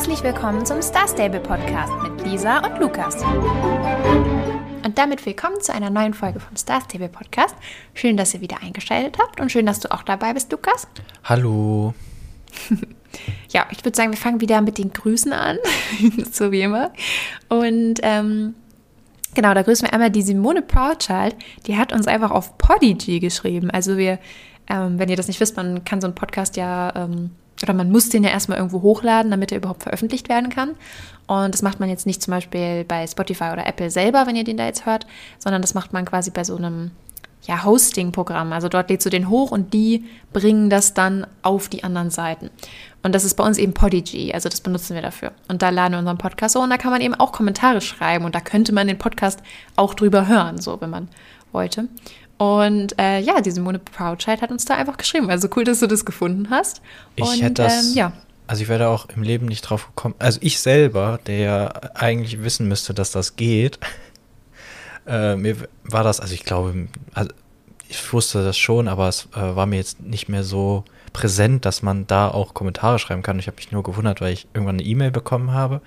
Herzlich willkommen zum Star Stable Podcast mit Lisa und Lukas. Und damit willkommen zu einer neuen Folge vom Star Stable Podcast. Schön, dass ihr wieder eingeschaltet habt und schön, dass du auch dabei bist, Lukas. Hallo. ja, ich würde sagen, wir fangen wieder mit den Grüßen an, so wie immer. Und ähm, genau, da grüßen wir einmal die Simone Proudchild. Die hat uns einfach auf Podigy geschrieben. Also wir, ähm, wenn ihr das nicht wisst, man kann so einen Podcast ja ähm, oder man muss den ja erstmal irgendwo hochladen, damit er überhaupt veröffentlicht werden kann. Und das macht man jetzt nicht zum Beispiel bei Spotify oder Apple selber, wenn ihr den da jetzt hört, sondern das macht man quasi bei so einem ja, Hosting-Programm. Also dort lädst du den hoch und die bringen das dann auf die anderen Seiten. Und das ist bei uns eben Podigy, also das benutzen wir dafür. Und da laden wir unseren Podcast so und da kann man eben auch Kommentare schreiben und da könnte man den Podcast auch drüber hören, so wenn man wollte. Und äh, ja, die Simone Proudchild hat uns da einfach geschrieben. Also cool, dass du das gefunden hast. Ich und, hätte das, ähm, ja. also ich wäre auch im Leben nicht drauf gekommen. Also ich selber, der ja eigentlich wissen müsste, dass das geht, äh, mir war das, also ich glaube, also ich wusste das schon, aber es äh, war mir jetzt nicht mehr so präsent, dass man da auch Kommentare schreiben kann. Ich habe mich nur gewundert, weil ich irgendwann eine E-Mail bekommen habe.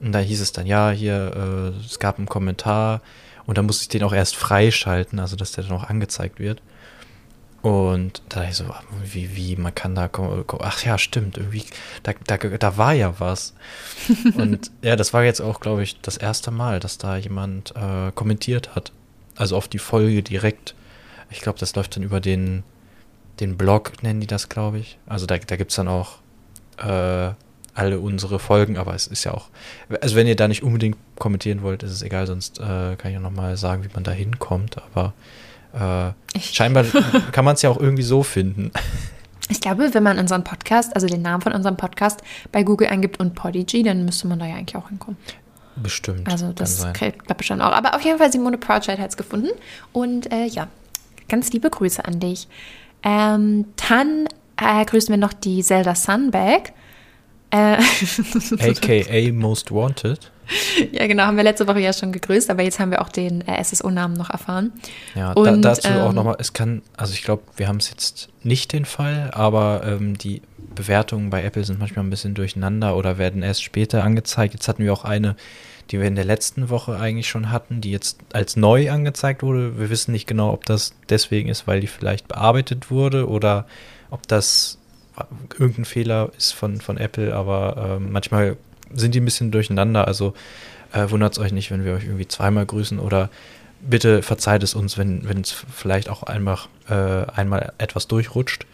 Und da hieß es dann, ja, hier, äh, es gab einen Kommentar, und dann muss ich den auch erst freischalten, also dass der dann auch angezeigt wird. Und da ich so, wie, wie, man kann da, ach ja, stimmt, irgendwie, da, da, da war ja was. Und ja, das war jetzt auch, glaube ich, das erste Mal, dass da jemand äh, kommentiert hat. Also auf die Folge direkt. Ich glaube, das läuft dann über den, den Blog, nennen die das, glaube ich. Also da, da gibt es dann auch äh, alle unsere Folgen, aber es ist ja auch, also wenn ihr da nicht unbedingt kommentieren wollt, ist es egal, sonst äh, kann ich auch nochmal sagen, wie man da hinkommt, aber äh, scheinbar kann man es ja auch irgendwie so finden. Ich glaube, wenn man unseren Podcast, also den Namen von unserem Podcast bei Google eingibt und Podigy, dann müsste man da ja eigentlich auch hinkommen. Bestimmt. Also das klappt schon auch. Aber auf jeden Fall Simone Proudchild hat es gefunden. Und äh, ja, ganz liebe Grüße an dich. Ähm, dann äh, grüßen wir noch die Zelda Sunbag. Äh, AKA Most Wanted. Ja, genau, haben wir letzte Woche ja schon gegrüßt, aber jetzt haben wir auch den äh, SSO-Namen noch erfahren. Ja, Und, da, dazu ähm, auch nochmal, es kann, also ich glaube, wir haben es jetzt nicht den Fall, aber ähm, die Bewertungen bei Apple sind manchmal ein bisschen durcheinander oder werden erst später angezeigt. Jetzt hatten wir auch eine, die wir in der letzten Woche eigentlich schon hatten, die jetzt als neu angezeigt wurde. Wir wissen nicht genau, ob das deswegen ist, weil die vielleicht bearbeitet wurde oder ob das irgendein Fehler ist von, von Apple, aber äh, manchmal sind die ein bisschen durcheinander. Also äh, wundert es euch nicht, wenn wir euch irgendwie zweimal grüßen oder bitte verzeiht es uns, wenn es vielleicht auch einmal, äh, einmal etwas durchrutscht.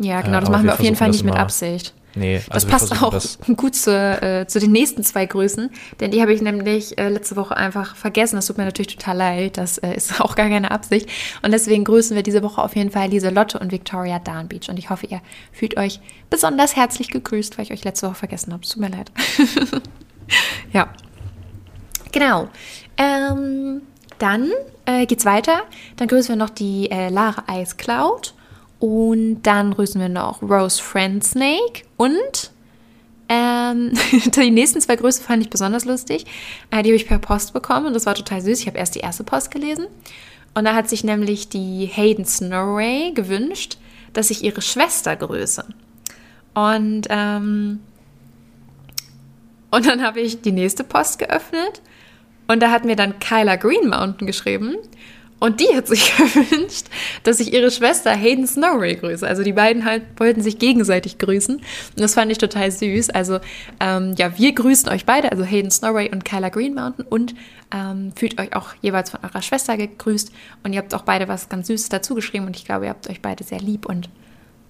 Ja, genau, das äh, machen wir, wir auf jeden Fall nicht mit Absicht. Nee, also das passt auch das gut zu, äh, zu den nächsten zwei Grüßen, denn die habe ich nämlich äh, letzte Woche einfach vergessen. Das tut mir natürlich total leid, das äh, ist auch gar keine Absicht. Und deswegen grüßen wir diese Woche auf jeden Fall Lieselotte und Victoria Darnbeach. Und ich hoffe, ihr fühlt euch besonders herzlich gegrüßt, weil ich euch letzte Woche vergessen habe. Es tut mir leid. ja. Genau. Ähm, dann äh, geht's weiter. Dann grüßen wir noch die äh, Lara Ice Cloud. Und dann grüßen wir noch Rose Friend Snake und ähm, die nächsten zwei Grüße fand ich besonders lustig. Äh, die habe ich per Post bekommen und das war total süß. Ich habe erst die erste Post gelesen und da hat sich nämlich die Hayden Snowray gewünscht, dass ich ihre Schwester grüße. Und, ähm, und dann habe ich die nächste Post geöffnet und da hat mir dann Kyla Green Mountain geschrieben und die hat sich gewünscht, dass ich ihre Schwester Hayden Snowray grüße. Also die beiden halt wollten sich gegenseitig grüßen. Und das fand ich total süß. Also ähm, ja, wir grüßen euch beide, also Hayden Snowray und Kyla Green Mountain. Und ähm, fühlt euch auch jeweils von eurer Schwester gegrüßt. Und ihr habt auch beide was ganz Süßes dazu geschrieben. Und ich glaube, ihr habt euch beide sehr lieb und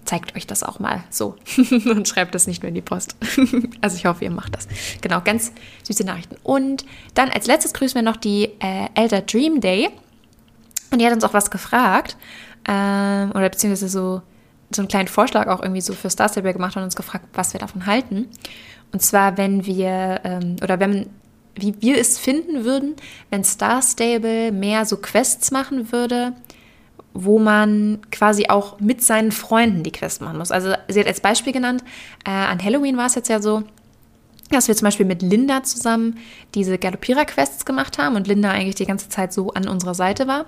zeigt euch das auch mal so und schreibt das nicht nur in die Post. also ich hoffe, ihr macht das. Genau, ganz süße Nachrichten. Und dann als letztes grüßen wir noch die äh, Elder Dream Day. Und die hat uns auch was gefragt, ähm, oder beziehungsweise so, so einen kleinen Vorschlag auch irgendwie so für Star Stable gemacht und uns gefragt, was wir davon halten. Und zwar, wenn wir, ähm, oder wenn, wie wir es finden würden, wenn Star Stable mehr so Quests machen würde, wo man quasi auch mit seinen Freunden die Quests machen muss. Also sie hat als Beispiel genannt, äh, an Halloween war es jetzt ja so, dass wir zum Beispiel mit Linda zusammen diese Galoppierer-Quests gemacht haben und Linda eigentlich die ganze Zeit so an unserer Seite war.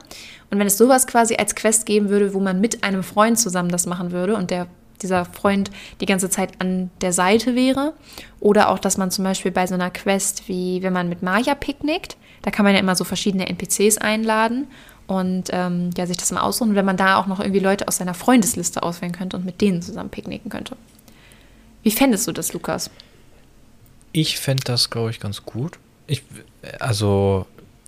Und wenn es sowas quasi als Quest geben würde, wo man mit einem Freund zusammen das machen würde und der dieser Freund die ganze Zeit an der Seite wäre. Oder auch, dass man zum Beispiel bei so einer Quest, wie wenn man mit Maya picknickt, da kann man ja immer so verschiedene NPCs einladen und ähm, ja, sich das mal aussuchen. Und wenn man da auch noch irgendwie Leute aus seiner Freundesliste auswählen könnte und mit denen zusammen picknicken könnte. Wie fändest du das, Lukas? Ich fände das, glaube ich, ganz gut. Ich, also,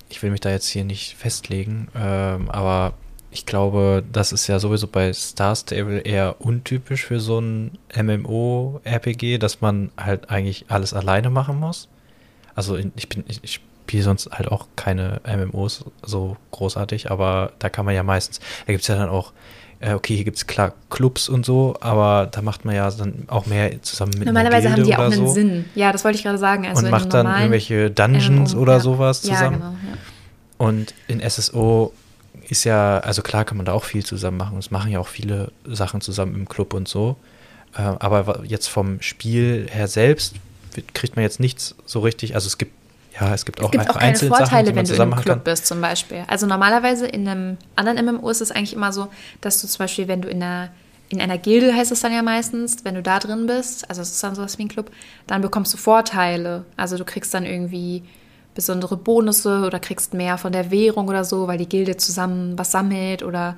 ich will mich da jetzt hier nicht festlegen, ähm, aber ich glaube, das ist ja sowieso bei Star Stable eher untypisch für so ein MMO-RPG, dass man halt eigentlich alles alleine machen muss. Also ich bin, ich, ich spiele sonst halt auch keine MMOs so großartig, aber da kann man ja meistens, da gibt es ja dann auch äh, okay, hier gibt es klar Clubs und so, aber da macht man ja dann auch mehr zusammen mit Normalerweise haben die auch einen so. Sinn. Ja, das wollte ich gerade sagen. Also und macht dann irgendwelche Dungeons ähm, oder ja. sowas zusammen. Ja, genau, ja. Und in SSO ist ja, also klar kann man da auch viel zusammen machen. Es machen ja auch viele Sachen zusammen im Club und so. Äh, aber jetzt vom Spiel her selbst kriegt man jetzt nichts so richtig. Also es gibt ja, es gibt auch, es gibt auch keine Vorteile, Sachen, wenn du einem Club kann. bist, zum Beispiel. Also normalerweise in einem anderen MMO ist es eigentlich immer so, dass du zum Beispiel, wenn du in einer, in einer Gilde heißt es dann ja meistens, wenn du da drin bist, also es ist dann sowas wie ein Club, dann bekommst du Vorteile. Also du kriegst dann irgendwie besondere Bonusse oder kriegst mehr von der Währung oder so, weil die Gilde zusammen was sammelt oder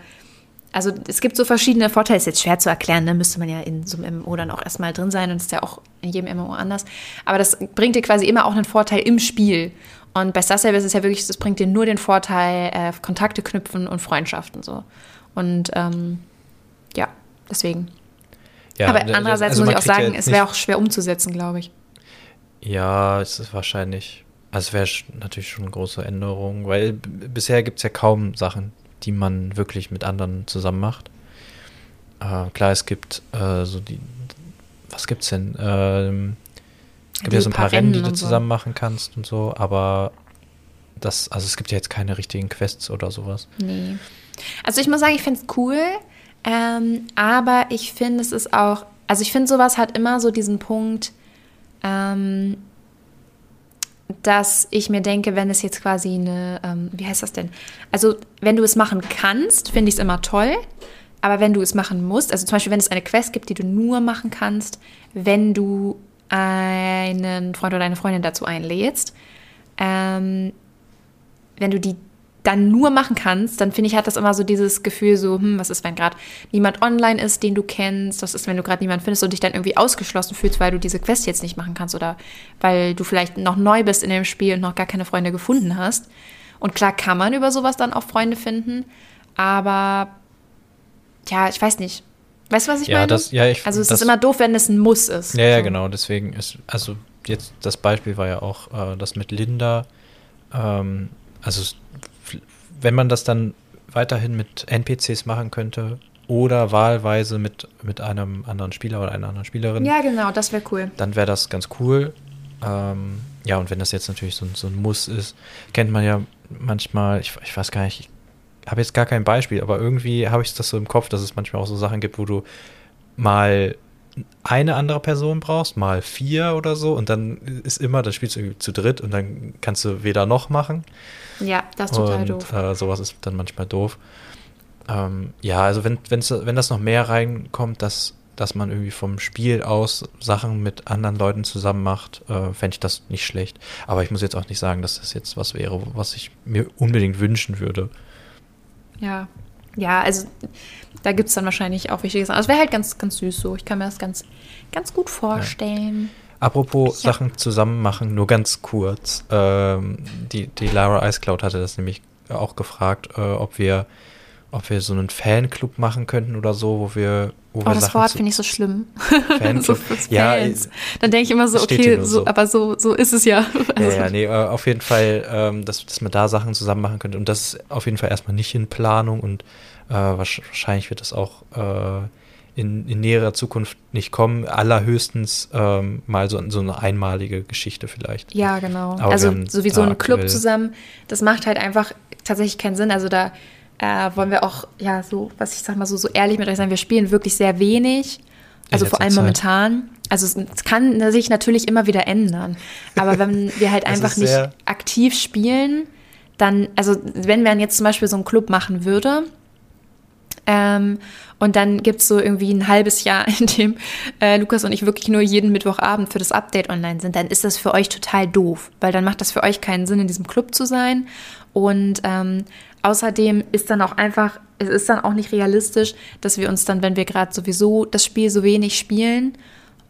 also es gibt so verschiedene Vorteile, ist jetzt schwer zu erklären, da ne? müsste man ja in so einem MMO dann auch erstmal drin sein und ist ja auch in jedem MMO anders. Aber das bringt dir quasi immer auch einen Vorteil im Spiel. Und bei Star Service ist es ja wirklich, das bringt dir nur den Vorteil, äh, Kontakte knüpfen und Freundschaften so. Und ähm, ja, deswegen. Ja, Aber andererseits also muss ich auch sagen, ja es wäre auch schwer umzusetzen, glaube ich. Ja, es ist wahrscheinlich, also es wäre natürlich schon eine große Änderung, weil bisher gibt es ja kaum Sachen, die man wirklich mit anderen zusammen macht. Äh, klar, es gibt äh, so die, was gibt's denn? Ähm, es gibt die ja so ein paar Rennen, die du zusammen so. machen kannst und so, aber das, also es gibt ja jetzt keine richtigen Quests oder sowas. Nee. Also ich muss sagen, ich finde es cool, ähm, aber ich finde, es ist auch, also ich finde, sowas hat immer so diesen Punkt, ähm, dass ich mir denke, wenn es jetzt quasi eine, ähm, wie heißt das denn? Also, wenn du es machen kannst, finde ich es immer toll. Aber wenn du es machen musst, also zum Beispiel, wenn es eine Quest gibt, die du nur machen kannst, wenn du einen Freund oder eine Freundin dazu einlädst, ähm, wenn du die dann nur machen kannst, dann finde ich, hat das immer so dieses Gefühl so, hm, was ist, wenn gerade niemand online ist, den du kennst, was ist, wenn du gerade niemanden findest und dich dann irgendwie ausgeschlossen fühlst, weil du diese Quest jetzt nicht machen kannst oder weil du vielleicht noch neu bist in dem Spiel und noch gar keine Freunde gefunden hast. Und klar kann man über sowas dann auch Freunde finden, aber ja, ich weiß nicht. Weißt du, was ich ja, meine? Das, ja, ich, also es das, ist immer doof, wenn es ein Muss ist. Ja, ja, so. genau. Deswegen ist, also jetzt das Beispiel war ja auch äh, das mit Linda. Ähm, also wenn man das dann weiterhin mit NPCs machen könnte oder wahlweise mit, mit einem anderen Spieler oder einer anderen Spielerin. Ja, genau, das wäre cool. Dann wäre das ganz cool. Ähm, ja, und wenn das jetzt natürlich so, so, ein Muss ist, kennt man ja manchmal, ich, ich weiß gar nicht, ich habe jetzt gar kein Beispiel, aber irgendwie habe ich das so im Kopf, dass es manchmal auch so Sachen gibt, wo du mal eine andere Person brauchst, mal vier oder so, und dann ist immer, dann spielst du irgendwie zu dritt und dann kannst du weder noch machen. Ja, das ist total und, doof. Äh, sowas ist dann manchmal doof. Ähm, ja, also wenn, wenn's, wenn das noch mehr reinkommt, dass, dass man irgendwie vom Spiel aus Sachen mit anderen Leuten zusammen macht, äh, fände ich das nicht schlecht. Aber ich muss jetzt auch nicht sagen, dass das jetzt was wäre, was ich mir unbedingt wünschen würde. Ja, ja, also da gibt es dann wahrscheinlich auch wichtige Sachen. Also es wäre halt ganz, ganz süß so. Ich kann mir das ganz, ganz gut vorstellen. Ja. Apropos ja. Sachen zusammen machen, nur ganz kurz. Ähm, die, die Lara Ice Cloud hatte das nämlich auch gefragt, äh, ob wir ob wir so einen Fanclub machen könnten oder so, wo wir. Wo oh, wir das Sachen Wort finde ich so schlimm. Fanclub. so ja, dann denke ich immer so, okay, so, so, aber so, so ist es ja. Also. Ja, ja, nee, äh, auf jeden Fall, ähm, dass, dass man da Sachen zusammen machen könnte. Und das ist auf jeden Fall erstmal nicht in Planung und äh, wahrscheinlich wird das auch äh, in, in, näherer Zukunft nicht kommen. Allerhöchstens ähm, mal so, so, eine einmalige Geschichte vielleicht. Ja, genau. Aber also sowieso ein Club zusammen, das macht halt einfach tatsächlich keinen Sinn. Also da äh, wollen wir auch, ja, so, was ich sag mal so, so ehrlich mit euch sein, wir spielen wirklich sehr wenig. Also vor allem Zeit. momentan. Also es kann sich natürlich immer wieder ändern. Aber wenn wir halt einfach nicht aktiv spielen, dann, also wenn man jetzt zum Beispiel so einen Club machen würde, Ähm, und dann gibt es so irgendwie ein halbes Jahr, in dem äh, Lukas und ich wirklich nur jeden Mittwochabend für das Update online sind. Dann ist das für euch total doof, weil dann macht das für euch keinen Sinn, in diesem Club zu sein. Und ähm, außerdem ist dann auch einfach, es ist dann auch nicht realistisch, dass wir uns dann, wenn wir gerade sowieso das Spiel so wenig spielen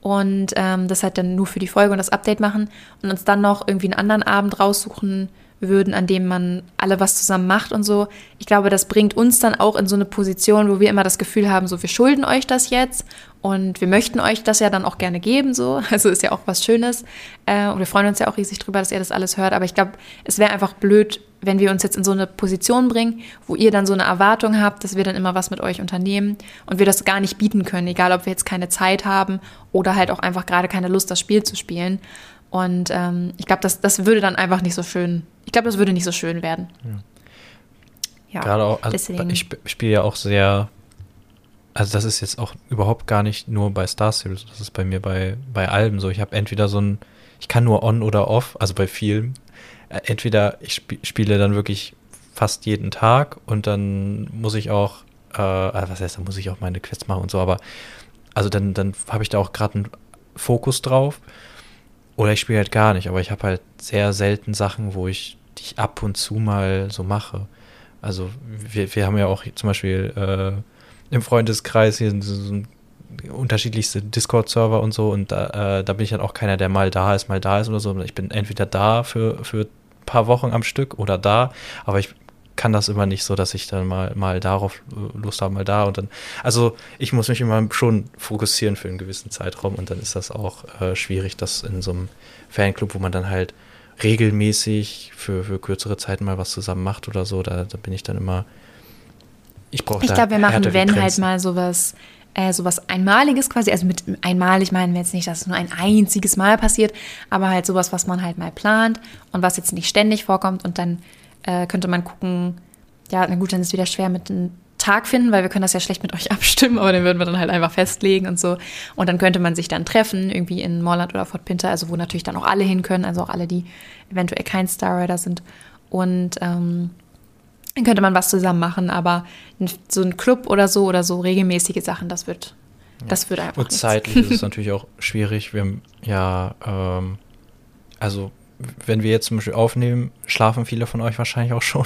und ähm, das halt dann nur für die Folge und das Update machen und uns dann noch irgendwie einen anderen Abend raussuchen, würden, an dem man alle was zusammen macht und so. Ich glaube, das bringt uns dann auch in so eine Position, wo wir immer das Gefühl haben, so wir schulden euch das jetzt und wir möchten euch das ja dann auch gerne geben, so. Also ist ja auch was Schönes. Äh, und wir freuen uns ja auch riesig drüber, dass ihr das alles hört. Aber ich glaube, es wäre einfach blöd, wenn wir uns jetzt in so eine Position bringen, wo ihr dann so eine Erwartung habt, dass wir dann immer was mit euch unternehmen und wir das gar nicht bieten können, egal ob wir jetzt keine Zeit haben oder halt auch einfach gerade keine Lust, das Spiel zu spielen. Und ähm, ich glaube, das, das würde dann einfach nicht so schön, ich glaube, das würde nicht so schön werden. Ja. ja Gerade auch, also deswegen. ich spiele ja auch sehr, also das ist jetzt auch überhaupt gar nicht nur bei Star Series, das ist bei mir bei, bei Alben so. Ich habe entweder so ein, ich kann nur on oder off, also bei vielen. Äh, entweder ich sp spiele dann wirklich fast jeden Tag und dann muss ich auch, äh, also was heißt, dann muss ich auch meine Quests machen und so, aber also dann, dann habe ich da auch gerade einen Fokus drauf. Oder ich spiele halt gar nicht, aber ich habe halt sehr selten Sachen, wo ich die ich ab und zu mal so mache. Also wir, wir haben ja auch zum Beispiel äh, im Freundeskreis hier so, unterschiedlichste Discord-Server und so und da, äh, da bin ich dann auch keiner, der mal da ist, mal da ist oder so. Ich bin entweder da für, für ein paar Wochen am Stück oder da, aber ich kann das immer nicht so, dass ich dann mal, mal darauf Lust habe, mal da und dann. Also ich muss mich immer schon fokussieren für einen gewissen Zeitraum und dann ist das auch äh, schwierig, das in so einem Fanclub, wo man dann halt regelmäßig für, für kürzere Zeiten mal was zusammen macht oder so, da, da bin ich dann immer. Ich brauche Ich glaube, wir machen, wenn halt mal sowas äh, sowas Einmaliges quasi, also mit einmalig meinen wir jetzt nicht, dass es nur ein einziges Mal passiert, aber halt sowas, was man halt mal plant und was jetzt nicht ständig vorkommt und dann äh, könnte man gucken, ja, na gut, dann ist es wieder schwer mit einem Tag finden, weil wir können das ja schlecht mit euch abstimmen, aber den würden wir dann halt einfach festlegen und so. Und dann könnte man sich dann treffen, irgendwie in Morland oder Fort Pinter, also wo natürlich dann auch alle hin können, also auch alle, die eventuell kein Star Rider sind. Und ähm, dann könnte man was zusammen machen, aber so ein Club oder so oder so regelmäßige Sachen, das wird, ja. das wird einfach. Und zeitlich ist es natürlich auch schwierig. Wir haben ja, ähm, also wenn wir jetzt zum Beispiel aufnehmen, schlafen viele von euch wahrscheinlich auch schon.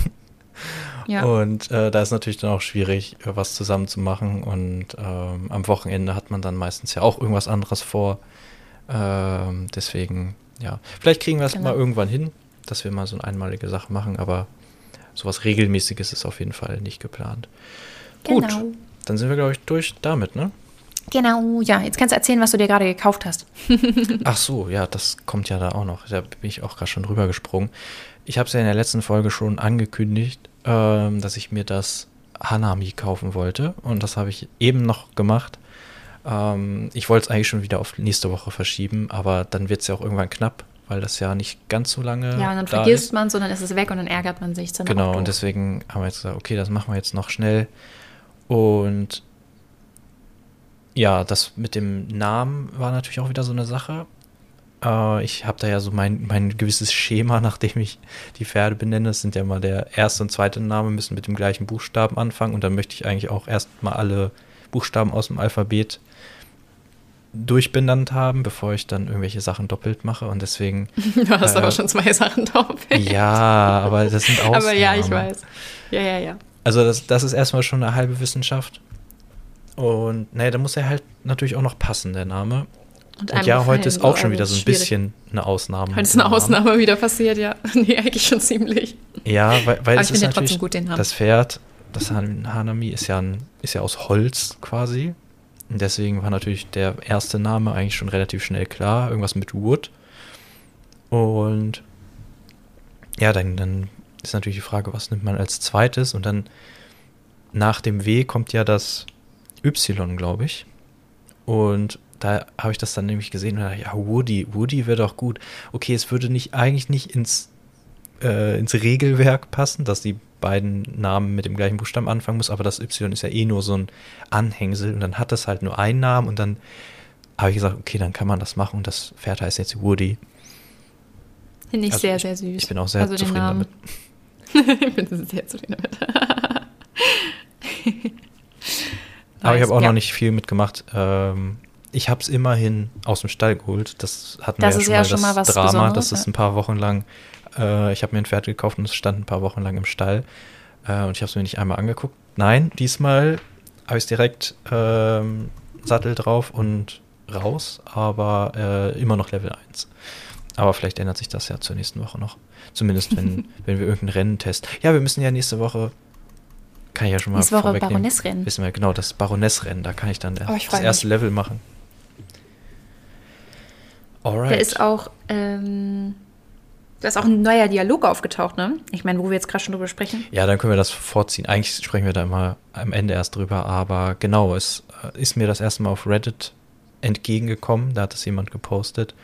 Ja. Und äh, da ist natürlich dann auch schwierig, äh, was zusammen zu machen. Und ähm, am Wochenende hat man dann meistens ja auch irgendwas anderes vor. Ähm, deswegen, ja. Vielleicht kriegen wir es genau. mal irgendwann hin, dass wir mal so eine einmalige Sache machen, aber sowas Regelmäßiges ist auf jeden Fall nicht geplant. Genau. Gut, dann sind wir, glaube ich, durch damit, ne? Genau, ja. Jetzt kannst du erzählen, was du dir gerade gekauft hast. Ach so, ja, das kommt ja da auch noch. Da bin ich auch gerade schon drüber gesprungen. Ich habe es ja in der letzten Folge schon angekündigt, ähm, dass ich mir das Hanami kaufen wollte. Und das habe ich eben noch gemacht. Ähm, ich wollte es eigentlich schon wieder auf nächste Woche verschieben, aber dann wird es ja auch irgendwann knapp, weil das ja nicht ganz so lange. Ja, und dann da vergisst man es und dann ist es weg und dann ärgert man sich. Genau, und deswegen haben wir jetzt gesagt, okay, das machen wir jetzt noch schnell. Und ja, das mit dem Namen war natürlich auch wieder so eine Sache. Äh, ich habe da ja so mein, mein gewisses Schema, nachdem ich die Pferde benenne. Das sind ja mal der erste und zweite Name, müssen mit dem gleichen Buchstaben anfangen. Und dann möchte ich eigentlich auch erstmal alle Buchstaben aus dem Alphabet durchbenannt haben, bevor ich dann irgendwelche Sachen doppelt mache. Und deswegen. Du hast äh, aber schon zwei Sachen doppelt. Ja, aber das sind Ausnahmen. aber ja, ich weiß. Ja, ja, ja. Also das, das ist erstmal schon eine halbe Wissenschaft. Und naja, da muss er halt natürlich auch noch passen, der Name. Und, und ja, heute ist auch schon wieder so ein schwierig. bisschen eine Ausnahme. Heute ist eine Ausnahme wieder passiert, ja. nee, eigentlich schon ziemlich. Ja, weil, weil es ist natürlich gut, das Pferd, das Hanami ist ja, ein, ist ja aus Holz quasi. Und deswegen war natürlich der erste Name eigentlich schon relativ schnell klar. Irgendwas mit Wood. Und ja, dann, dann ist natürlich die Frage, was nimmt man als zweites? Und dann nach dem W kommt ja das Y, glaube ich. Und da habe ich das dann nämlich gesehen und dachte, ja, Woody, Woody wäre doch gut. Okay, es würde nicht eigentlich nicht ins, äh, ins Regelwerk passen, dass die beiden Namen mit dem gleichen Buchstaben anfangen muss, aber das Y ist ja eh nur so ein Anhängsel und dann hat das halt nur einen Namen und dann habe ich gesagt, okay, dann kann man das machen und das Pferd heißt jetzt Woody. Finde ich also sehr, sehr süß. Ich bin auch sehr also zufrieden damit. ich bin sehr zufrieden damit. Aber ich habe auch ja. noch nicht viel mitgemacht. Ähm, ich habe es immerhin aus dem Stall geholt. Das hatten Das wir ja ja schon schon mal mal das was Drama. Besonderes, Das ist ja. ein paar Wochen lang. Äh, ich habe mir ein Pferd gekauft und es stand ein paar Wochen lang im Stall. Äh, und ich habe es mir nicht einmal angeguckt. Nein, diesmal habe ich es direkt ähm, Sattel drauf und raus, aber äh, immer noch Level 1. Aber vielleicht ändert sich das ja zur nächsten Woche noch. Zumindest wenn, wenn wir irgendein Rennen testen. Ja, wir müssen ja nächste Woche, kann ich ja schon mal Nächste Woche. Baronessrennen. Wissen wir, genau, das Baronessrennen, da kann ich dann der, Oh, ich das erste mich. Level machen. Alright. Da ist auch, ähm, da ist auch ein neuer Dialog aufgetaucht, ne? Ich meine, wo wir jetzt gerade schon drüber sprechen. Ja, dann können wir das vorziehen. Eigentlich sprechen wir da immer am Ende erst drüber, aber genau, es äh, ist mir das erste Mal auf Reddit entgegengekommen, da hat es jemand gepostet,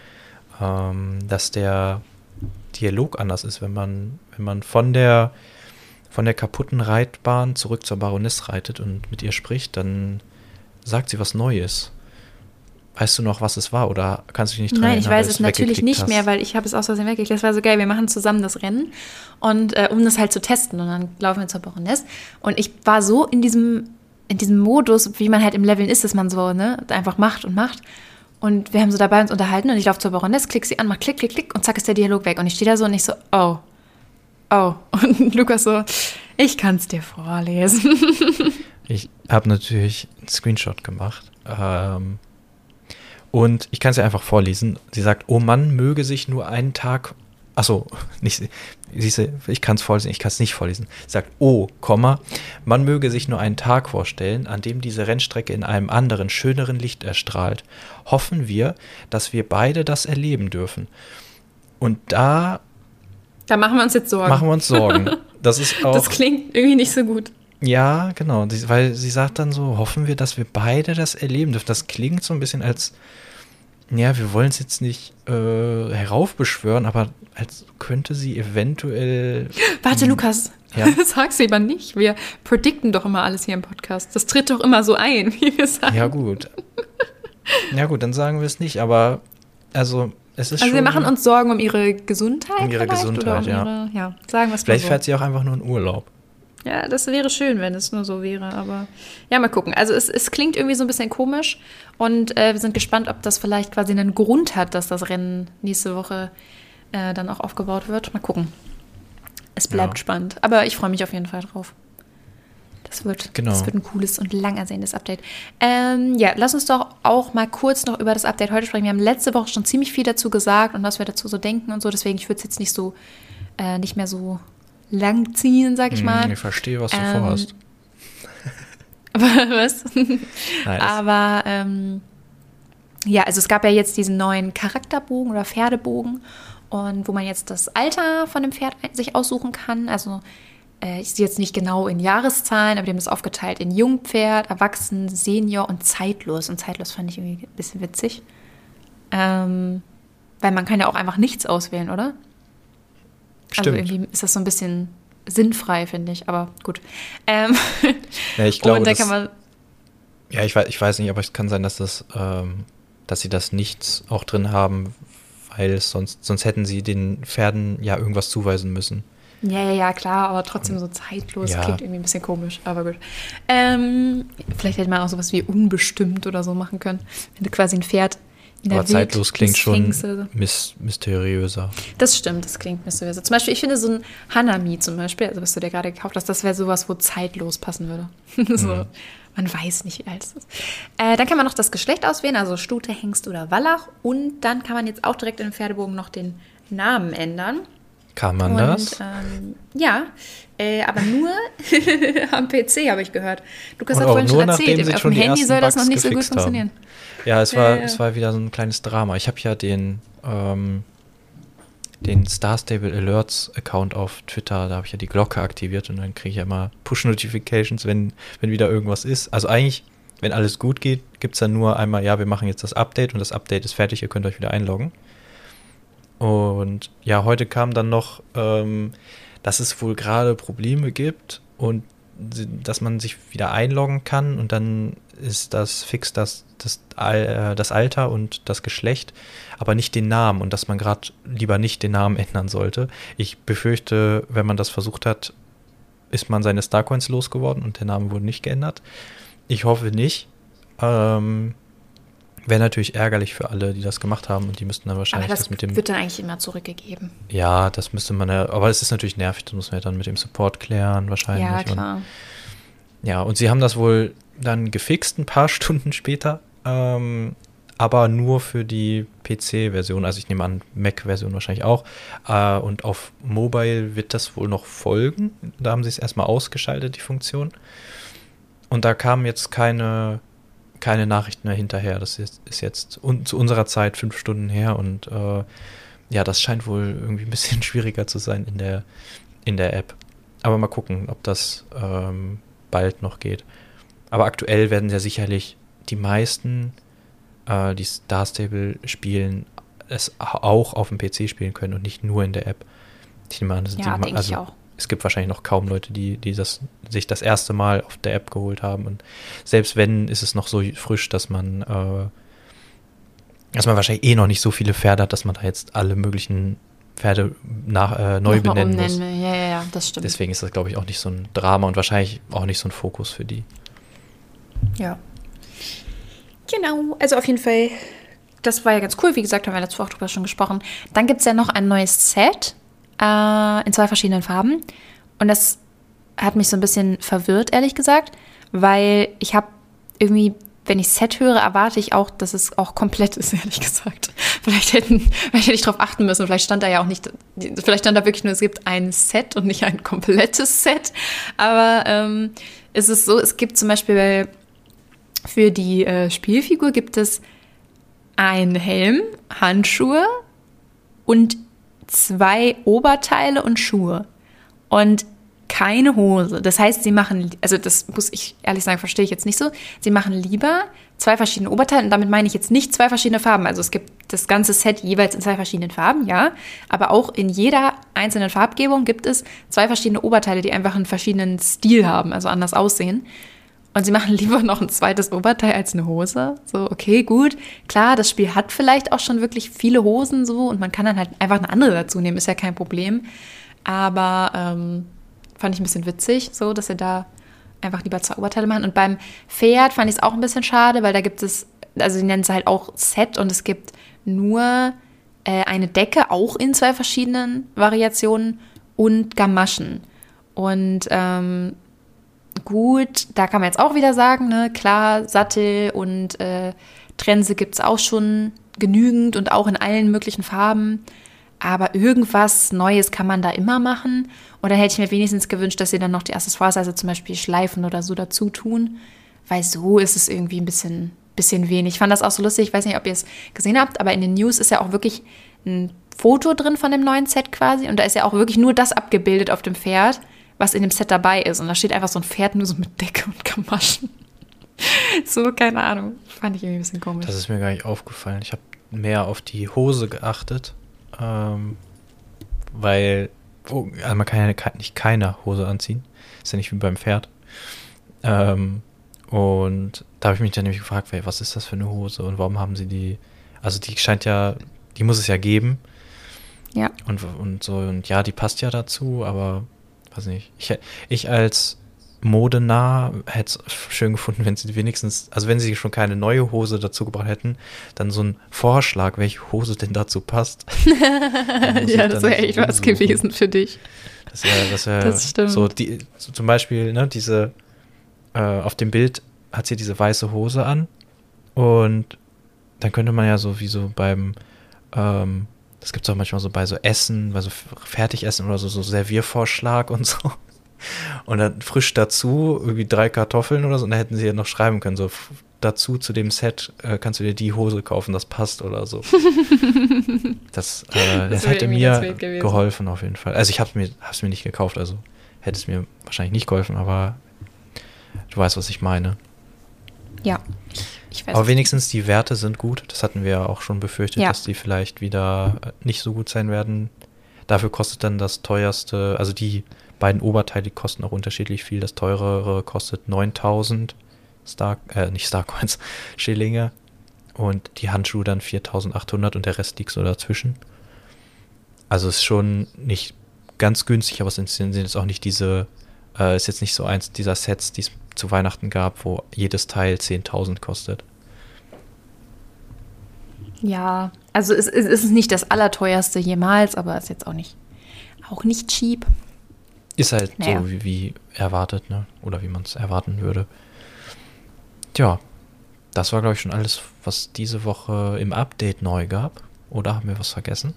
ähm, dass der Dialog anders ist, wenn man, wenn man von der von der kaputten Reitbahn zurück zur Baroness reitet und mit ihr spricht, dann sagt sie was Neues. Weißt du noch, was es war oder kannst du dich nicht dran Nein, ich erinnern, weiß weil es du natürlich nicht hast? mehr, weil ich habe es aus Versehen weggeklickt. Das war so geil. Wir machen zusammen das Rennen und äh, um das halt zu testen und dann laufen wir zur Baroness und ich war so in diesem in diesem Modus, wie man halt im Leveln ist, dass man so ne einfach macht und macht und wir haben so dabei uns unterhalten und ich laufe zur Baroness, klick sie an, mach klick klick klick und zack ist der Dialog weg und ich stehe da so und ich so oh oh und Lukas so ich kann es dir vorlesen. Ich habe natürlich einen Screenshot gemacht. Ähm, und ich kann es ja einfach vorlesen. Sie sagt, oh Mann, möge sich nur einen Tag. Achso, nicht. Siehst ich kann es vorlesen, ich kann es nicht vorlesen. Sie sagt, oh, Komma, man möge sich nur einen Tag vorstellen, an dem diese Rennstrecke in einem anderen, schöneren Licht erstrahlt. Hoffen wir, dass wir beide das erleben dürfen. Und da Da machen wir uns jetzt Sorgen. machen wir uns Sorgen. Das ist auch. das klingt irgendwie nicht so gut. Ja, genau, weil sie sagt dann so, hoffen wir, dass wir beide das erleben dürfen. Das klingt so ein bisschen als, ja, wir wollen es jetzt nicht äh, heraufbeschwören, aber als könnte sie eventuell. Warte, Lukas. Ja. Sag's lieber nicht. Wir predikten doch immer alles hier im Podcast. Das tritt doch immer so ein, wie wir sagen. Ja, gut. Ja, gut, dann sagen wir es nicht, aber also es ist also wir machen uns Sorgen um ihre Gesundheit. Um ihre Gesundheit, um ja. Ihre, ja, sagen wir Vielleicht so. fährt sie auch einfach nur in Urlaub. Ja, das wäre schön, wenn es nur so wäre. Aber ja, mal gucken. Also es, es klingt irgendwie so ein bisschen komisch und äh, wir sind gespannt, ob das vielleicht quasi einen Grund hat, dass das Rennen nächste Woche äh, dann auch aufgebaut wird. Mal gucken. Es bleibt Ja. spannend. Aber ich freue mich auf jeden Fall drauf. Das wird, Genau. das wird ein cooles und lang ersehntes Update. Ähm, ja, lass uns doch auch mal kurz noch über das Update heute sprechen. Wir haben letzte Woche schon ziemlich viel dazu gesagt und was wir dazu so denken und so. Deswegen, ich würde es jetzt nicht so, äh, nicht mehr so lang ziehen, sag ich mal. Hm, ich verstehe, was du Ähm, vorhast. Was? Das- Aber ähm, ja, also es gab ja jetzt diesen neuen Charakterbogen oder Pferdebogen und wo man jetzt das Alter von dem Pferd sich aussuchen kann. Also äh, ich sehe jetzt nicht genau in Jahreszahlen, aber die haben das aufgeteilt in Jungpferd, Erwachsen, Senior und Zeitlos. Und Zeitlos fand ich irgendwie ein bisschen witzig. Ähm, weil man kann ja auch einfach nichts auswählen, oder? Also Stimmt. irgendwie ist das so ein bisschen sinnfrei, finde ich. Aber gut. Ähm, Ja, ich glaube, und da kann man Ja, ich weiß, ich weiß nicht, aber es kann sein, dass das, ähm, dass sie das nichts auch drin haben, weil sonst, sonst hätten sie den Pferden ja irgendwas zuweisen müssen. Ja, ja, ja, klar, aber trotzdem so zeitlos Ja. klingt irgendwie ein bisschen komisch, aber gut. Ähm, vielleicht hätte man auch sowas wie unbestimmt oder so machen können, wenn du quasi ein Pferd in der aber zeitlos klingt schon so. mys mysteriöser. Das stimmt, das klingt mysteriös. Zum Beispiel, ich finde so ein Hanami zum Beispiel, also was du dir gerade gekauft hast, das wäre sowas, wo zeitlos passen würde. so, Mhm. Man weiß nicht, wie alt es ist. Äh, dann kann man noch das Geschlecht auswählen, also Stute, Hengst oder Wallach. Und dann kann man jetzt auch direkt in den Pferdebogen noch den Namen ändern. Kann man Und, das? Ähm, ja, äh, aber nur am PC habe ich gehört. Lukas Und hat vorhin schon erzählt, sie auf dem Handy soll das noch nicht so gut haben. funktionieren. Ja, es war, äh, es war wieder so ein kleines Drama. Ich habe ja den, ähm, den Star Stable Alerts Account auf Twitter, da habe ich ja die Glocke aktiviert und dann kriege ich ja immer Push-Notifications, wenn, wenn wieder irgendwas ist. Also eigentlich, wenn alles gut geht, gibt es dann nur einmal, ja, wir machen jetzt das Update und das Update ist fertig, ihr könnt euch wieder einloggen. Und ja, heute kam dann noch, ähm, dass es wohl gerade Probleme gibt und dass man sich wieder einloggen kann und dann ist das fix das, das, äh, das Alter und das Geschlecht, aber nicht den Namen und dass man gerade lieber nicht den Namen ändern sollte. Ich befürchte, wenn man das versucht hat, ist man seine Starcoins losgeworden und der Name wurde nicht geändert. Ich hoffe nicht. Ähm, Wäre natürlich ärgerlich für alle, die das gemacht haben und die müssten dann wahrscheinlich aber das, das mit dem. wird dann eigentlich immer zurückgegeben. Ja, das müsste man ja, aber es ist natürlich nervig, das muss man ja dann mit dem Support klären, wahrscheinlich. Ja, Und, klar. ja, und sie haben das wohl dann gefixt ein paar Stunden später, ähm, aber nur für die PC-Version, also ich nehme an, Mac-Version wahrscheinlich auch. Äh, und auf Mobile wird das wohl noch folgen. Da haben sie es erstmal ausgeschaltet, die Funktion. Und da kamen jetzt keine, keine Nachrichten mehr hinterher. Das ist, ist jetzt un, zu unserer Zeit fünf Stunden her und äh, ja, das scheint wohl irgendwie ein bisschen schwieriger zu sein in der, in der App. Aber mal gucken, ob das ähm, bald noch geht. Aber aktuell werden ja sicherlich die meisten, äh, die Star Stable spielen, es auch auf dem PC spielen können und nicht nur in der App. Ich nehme an, das Ja, die- denke ich auch. Es gibt wahrscheinlich noch kaum Leute, die, die das, sich das erste Mal auf der App geholt haben. Und selbst wenn, ist es noch so frisch, dass man, äh, dass man wahrscheinlich eh noch nicht so viele Pferde hat, dass man da jetzt alle möglichen Pferde nach, äh, neu Nochmal benennen muss. umnennen will. Ja, ja, ja, das stimmt. Deswegen ist das, glaube ich, auch nicht so ein Drama und wahrscheinlich auch nicht so ein Fokus für die. Ja. Genau, also auf jeden Fall, das war ja ganz cool. Wie gesagt, haben wir letzte Woche drüber schon gesprochen. Dann gibt es ja noch ein neues Set äh, in zwei verschiedenen Farben. Und das hat mich so ein bisschen verwirrt, ehrlich gesagt, weil ich habe irgendwie, wenn ich Set höre, erwarte ich auch, dass es auch komplett ist, ehrlich gesagt. Vielleicht, hätten, vielleicht hätte ich darauf achten müssen. Vielleicht stand da ja auch nicht, vielleicht stand da wirklich nur, es gibt ein Set und nicht ein komplettes Set. Aber ähm, es ist so, es gibt zum Beispiel für die äh, Spielfigur gibt es einen Helm, Handschuhe und zwei Oberteile und Schuhe. Und keine Hose. Das heißt, sie machen, also das muss ich ehrlich sagen, verstehe ich jetzt nicht so. Sie machen lieber zwei verschiedene Oberteile und damit meine ich jetzt nicht zwei verschiedene Farben. Also es gibt das ganze Set jeweils in zwei verschiedenen Farben, ja. Aber auch in jeder einzelnen Farbgebung gibt es zwei verschiedene Oberteile, die einfach einen verschiedenen Stil haben, also anders aussehen. Und sie machen lieber noch ein zweites Oberteil als eine Hose. So, okay, gut. Klar, das Spiel hat vielleicht auch schon wirklich viele Hosen so und man kann dann halt einfach eine andere dazu nehmen, ist ja kein Problem. Aber ähm, fand ich ein bisschen witzig, so, dass sie da einfach lieber zwei Oberteile machen. Und beim Pferd fand ich es auch ein bisschen schade, weil da gibt es, also sie nennen es halt auch Set und es gibt nur äh, eine Decke, auch in zwei verschiedenen Variationen und Gamaschen. Und ähm, gut, da kann man jetzt auch wieder sagen, ne, klar, Sattel und äh, Trense gibt es auch schon genügend und auch in allen möglichen Farben. Aber irgendwas Neues kann man da immer machen. Oder hätte ich mir wenigstens gewünscht, dass sie dann noch die Accessoires, also zum Beispiel Schleifen oder so dazu tun. Weil so ist es irgendwie ein bisschen, bisschen wenig. Ich fand das auch so lustig. Ich weiß nicht, ob ihr es gesehen habt, aber in den News ist ja auch wirklich ein Foto drin von dem neuen Set quasi. Und da ist ja auch wirklich nur das abgebildet auf dem Pferd, was in dem Set dabei ist. Und da steht einfach so ein Pferd nur so mit Decke und Gamaschen. so, keine Ahnung. Fand ich irgendwie ein bisschen komisch. Das ist mir gar nicht aufgefallen. Ich habe mehr auf die Hose geachtet, ähm, weil oh, also man kann ja nicht keine Hose anziehen. Ist ja nicht wie beim Pferd. Ähm, und da habe ich mich dann nämlich gefragt, ey, was ist das für eine Hose und warum haben sie die? Also die scheint ja, die muss es ja geben ja. und, und so und ja, die passt ja dazu, aber weiß nicht. Ich, ich als modenah hätte es schön gefunden, wenn sie wenigstens, also wenn sie schon keine neue Hose dazu gebracht hätten, dann so ein Vorschlag, welche Hose denn dazu passt. Ja, das wäre echt was gewesen für dich. Das wäre, das wäre Das stimmt. so, die, so zum Beispiel, ne, diese, äh, auf dem Bild hat sie diese weiße Hose an und dann könnte man ja so wie so beim, ähm, das gibt es auch manchmal so bei so Essen, bei so Fertigessen oder so, so Serviervorschlag und so. Und dann frisch dazu irgendwie drei Kartoffeln oder so. Und da hätten sie ja noch schreiben können, so dazu zu dem Set äh, kannst du dir die Hose kaufen, das passt oder so. das äh, das, wär hätte mir geholfen auf jeden Fall. Also ich habe mir, hab's mir nicht gekauft, also hätte es mir wahrscheinlich nicht geholfen, aber du weißt, was ich meine. Ja. Aber wenigstens die Werte sind gut. Das hatten wir ja auch schon befürchtet, Ja. dass die vielleicht wieder äh, nicht so gut sein werden. Dafür kostet dann das teuerste, also die beiden Oberteile die kosten auch unterschiedlich viel. Das teurere kostet 9000 Star, äh, nicht Starcoins, Schillinge. Und die Handschuhe dann 4800 und der Rest liegt so dazwischen. Also ist schon nicht ganz günstig, aber es sind sind jetzt auch nicht diese Äh, ist jetzt nicht so eins dieser Sets, die es zu Weihnachten gab, wo jedes Teil 10.000 kostet. Ja, also es, es ist nicht das allerteuerste jemals, aber ist jetzt auch nicht, auch nicht cheap. Ist halt naja. so wie, wie, erwartet, ne? Oder wie man es erwarten würde. Tja, das war, glaube ich, schon alles, was diese Woche im Update neu gab. Oder haben wir was vergessen?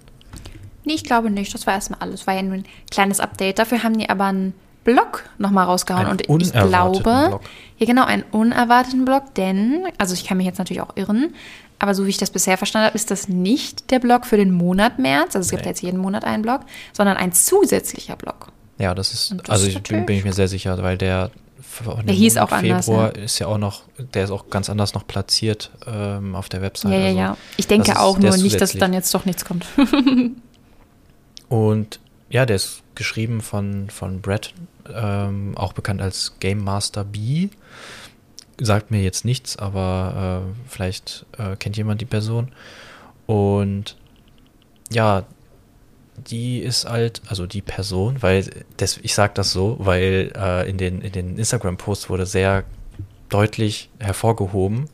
Nee, ich glaube nicht. Das war erstmal alles. War ja nur ein kleines Update. Dafür haben die aber einen Blog nochmal rausgehauen. Ein und ich glaube, Blog. ja genau, einen unerwarteten Blog, denn, also ich kann mich jetzt natürlich auch irren, aber so wie ich das bisher verstanden habe, ist das nicht der Blog für den Monat März, also es gibt nee. jetzt jeden Monat einen Blog, sondern ein zusätzlicher Blog. Ja, das ist, das also ich bin, bin, ich mir sehr sicher, weil der der hieß auch Februar anders. Februar ja. ist ja auch noch, der ist auch ganz anders noch platziert ähm, auf der Website. Ja, ja, also, ja. Ich denke auch nur nicht, dass dann jetzt doch nichts kommt. Und ja, der ist geschrieben von, von Brett, ähm, auch bekannt als Game Master B sagt mir jetzt nichts, aber äh, vielleicht äh, kennt jemand die Person. Und ja, die ist halt, also die Person, weil das, ich sage das so, weil äh, in den, in den Instagram-Posts wurde sehr deutlich hervorgehoben,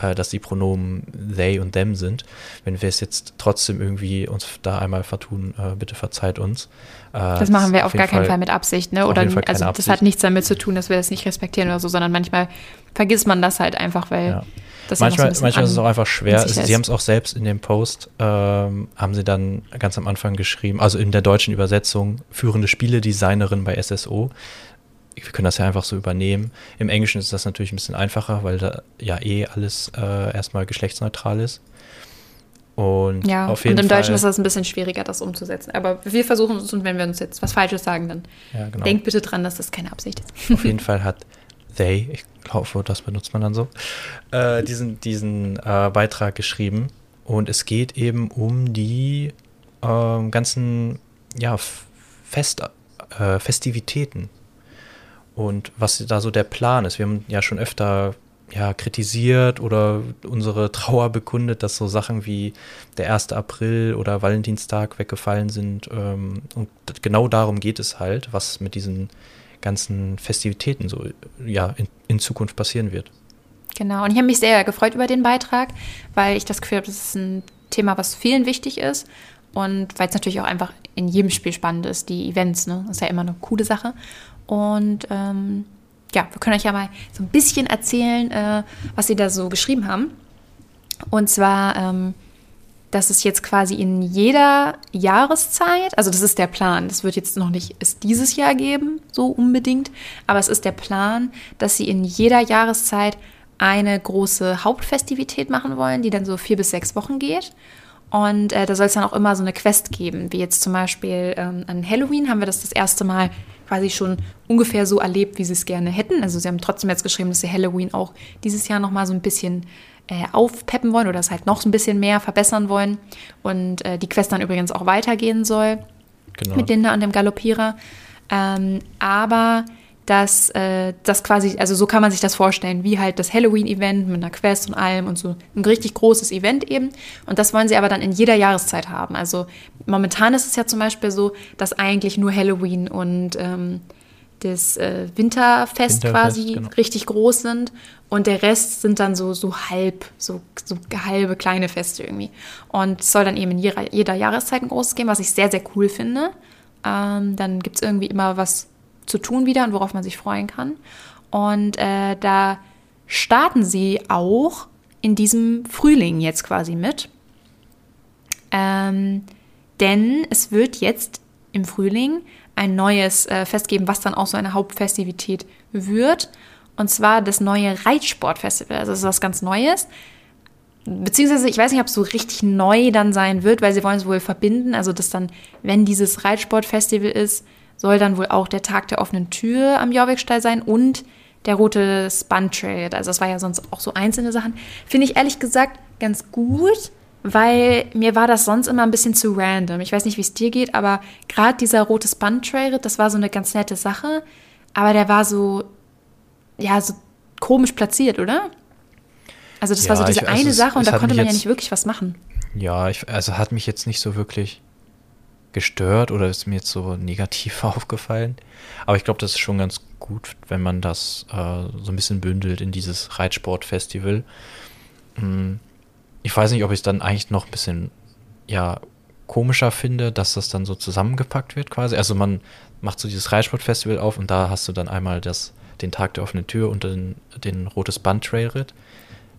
äh, dass die Pronomen they und them sind. Wenn wir es jetzt trotzdem irgendwie uns da einmal vertun, äh, bitte verzeiht uns. Äh, das machen wir auf, auf gar keinen Fall, Fall mit Absicht, ne? Oder also das Absicht. hat nichts damit zu tun, dass wir das nicht respektieren oder so, sondern manchmal vergisst man das halt einfach, weil ja. das manchmal, so manchmal ist es auch einfach schwer. Sie haben es auch selbst in dem Post, ähm, haben sie dann ganz am Anfang geschrieben, also in der deutschen Übersetzung, führende Spieledesignerin bei SSO wir können das ja einfach so übernehmen. Im Englischen ist das natürlich ein bisschen einfacher, weil da ja eh alles äh, erstmal geschlechtsneutral ist. Und ja, auf jeden und im Fall, Deutschen ist das ein bisschen schwieriger, das umzusetzen. Aber wir versuchen es und wenn wir uns jetzt was Falsches sagen, dann ja, genau. denkt bitte dran, dass das keine Absicht ist. Auf jeden Fall hat they, ich hoffe, das benutzt man dann so, äh, diesen, diesen äh, Beitrag geschrieben. Und es geht eben um die äh, ganzen ja, Fest, äh, Festivitäten, und was da so der Plan ist. Wir haben ja schon öfter ja, kritisiert oder unsere Trauer bekundet, dass so Sachen wie der 1. April oder Valentinstag weggefallen sind. Ähm, und genau darum geht es halt, was mit diesen ganzen Festivitäten so ja, in, in Zukunft passieren wird. Genau, und ich habe mich sehr gefreut über den Beitrag, weil ich das Gefühl habe, das ist ein Thema, was vielen wichtig ist. Und weil es natürlich auch einfach in jedem Spiel spannend ist, die Events, ne? Das ist ja immer eine coole Sache. Und ähm, ja, wir können euch ja mal so ein bisschen erzählen, äh, was sie da so geschrieben haben. Und zwar, ähm, dass es jetzt quasi in jeder Jahreszeit, also das ist der Plan, das wird jetzt noch nicht es dieses Jahr geben, so unbedingt, aber es ist der Plan, dass sie in jeder Jahreszeit eine große Hauptfestivität machen wollen, die dann so vier bis sechs Wochen geht. Und äh, da soll es dann auch immer so eine Quest geben, wie jetzt zum Beispiel ähm, an Halloween haben wir das das erste Mal quasi schon ungefähr so erlebt, wie sie es gerne hätten. Also sie haben trotzdem jetzt geschrieben, dass sie Halloween auch dieses Jahr noch mal so ein bisschen äh, aufpeppen wollen oder es halt noch so ein bisschen mehr verbessern wollen. Und äh, die Quest dann übrigens auch weitergehen soll genau. mit Linda und dem Galoppierer. Ähm, aber dass äh, das quasi, also so kann man sich das vorstellen, wie halt das Halloween-Event mit einer Quest und allem und so ein richtig großes Event eben. Und das wollen sie aber dann in jeder Jahreszeit haben. Also momentan ist es ja zum Beispiel so, dass eigentlich nur Halloween und ähm, das äh, Winterfest, Winterfest, quasi genau. richtig groß sind und der Rest sind dann so, so halb, so, so halbe kleine Feste irgendwie. Und es soll dann eben in jeder, jeder Jahreszeit ein großes geben, was ich sehr, sehr cool finde. Ähm, dann gibt es irgendwie immer was zu tun wieder und worauf man sich freuen kann. Und äh, da starten sie auch in diesem Frühling jetzt quasi mit. Ähm, denn es wird jetzt im Frühling ein neues äh, Fest geben, was dann auch so eine Hauptfestivität wird. Und zwar das neue Reitsportfestival. Also das ist was ganz Neues. Beziehungsweise, ich weiß nicht, ob es so richtig neu dann sein wird, weil sie wollen es wohl verbinden. Also, dass dann, wenn dieses Reitsportfestival ist, soll dann wohl auch der Tag der offenen Tür am Jorvikstall sein und der rote Spun Trail. Also das war ja sonst auch so einzelne Sachen. Finde ich ehrlich gesagt ganz gut, weil mir war das sonst immer ein bisschen zu random. Ich weiß nicht, wie es dir geht, aber gerade dieser rote Spun Trail, das war so eine ganz nette Sache, aber der war so, ja, so komisch platziert, oder? Also das ja, war so diese ich, also eine es, Sache und da konnte man ja nicht wirklich was machen. Ja, ich, also hat mich jetzt nicht so wirklich gestört oder ist mir jetzt so negativ aufgefallen. Aber ich glaube, das ist schon ganz gut, wenn man das äh, so ein bisschen bündelt in dieses Reitsportfestival. Hm, ich weiß nicht, ob ich es dann eigentlich noch ein bisschen ja, komischer finde, dass das dann so zusammengepackt wird quasi. Also man macht so dieses Reitsportfestival auf und da hast du dann einmal das, den Tag der offenen Tür und den, den Rotes Band Trailritt.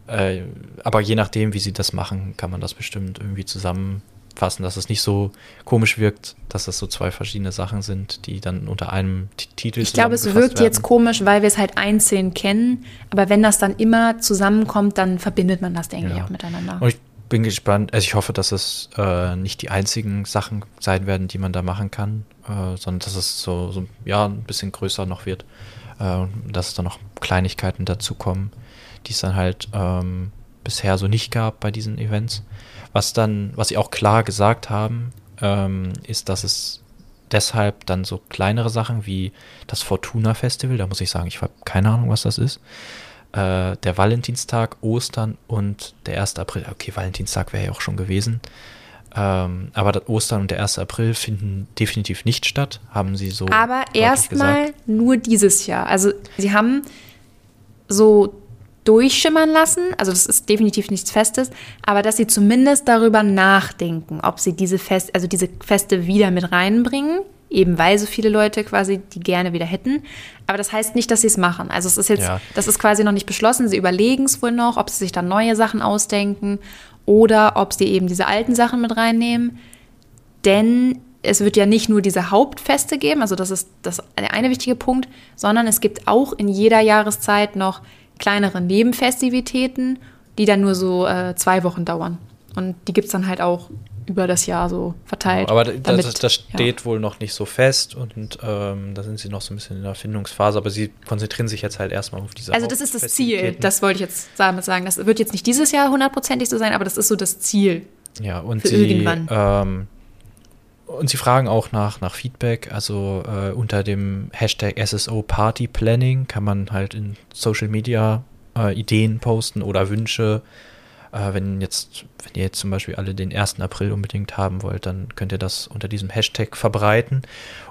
Äh, aber je nachdem, wie sie das machen, kann man das bestimmt irgendwie zusammenfassen, dass es nicht so komisch wirkt, dass das so zwei verschiedene Sachen sind, die dann unter einem T Titel Ich glaube, es wirkt werden. jetzt komisch, weil wir es halt einzeln kennen, aber wenn das dann immer zusammenkommt, dann verbindet man das, denke ja. ich, auch miteinander. Und ich bin gespannt, also ich hoffe, dass es äh, nicht die einzigen Sachen sein werden, die man da machen kann, äh, sondern dass es so, so, ja, ein bisschen größer noch wird, äh, dass da noch Kleinigkeiten dazukommen, die es dann halt ähm, bisher so nicht gab bei diesen Events. Was dann, was sie auch klar gesagt haben, ähm, ist, dass es deshalb dann so kleinere Sachen wie das Fortuna Festival, da muss ich sagen, ich habe keine Ahnung, was das ist, äh, der Valentinstag, Ostern und der 1. April. Okay, Valentinstag wäre ja auch schon gewesen. Ähm, aber das Ostern und der 1. April finden definitiv nicht statt, haben sie so. Aber erstmal nur dieses Jahr. Also sie haben so durchschimmern lassen, also das ist definitiv nichts Festes, aber dass sie zumindest darüber nachdenken, ob sie diese Fest, also diese Feste wieder mit reinbringen eben weil so viele Leute quasi die gerne wieder hätten. Aber das heißt nicht, dass sie es machen. Also es ist jetzt, ja. das ist quasi noch nicht beschlossen. Sie überlegen es wohl noch, ob sie sich dann neue Sachen ausdenken oder ob sie eben diese alten Sachen mit reinnehmen. Denn es wird ja nicht nur diese Hauptfeste geben, also das ist das, der eine wichtige Punkt, sondern es gibt auch in jeder Jahreszeit noch kleinere Nebenfestivitäten, die dann nur so äh, zwei Wochen dauern. Und die gibt es dann halt auch über das Jahr so verteilt. Aber damit, das, das, steht ja. wohl noch nicht so fest und ähm, da sind sie noch so ein bisschen in der Erfindungsphase, aber sie konzentrieren sich jetzt halt erstmal auf diese Also das ist das Ziel, das wollte ich jetzt damit sagen. Das wird jetzt nicht dieses Jahr hundertprozentig so sein, aber das ist so das Ziel. Ja, und sie, irgendwann. Ähm, und sie fragen auch nach, nach Feedback, also äh, unter dem Hashtag SSO Party Planning kann man halt in Social Media äh, Ideen posten oder Wünsche äh, wenn jetzt, wenn ihr jetzt zum Beispiel alle den 1. April unbedingt haben wollt, dann könnt ihr das unter diesem Hashtag verbreiten.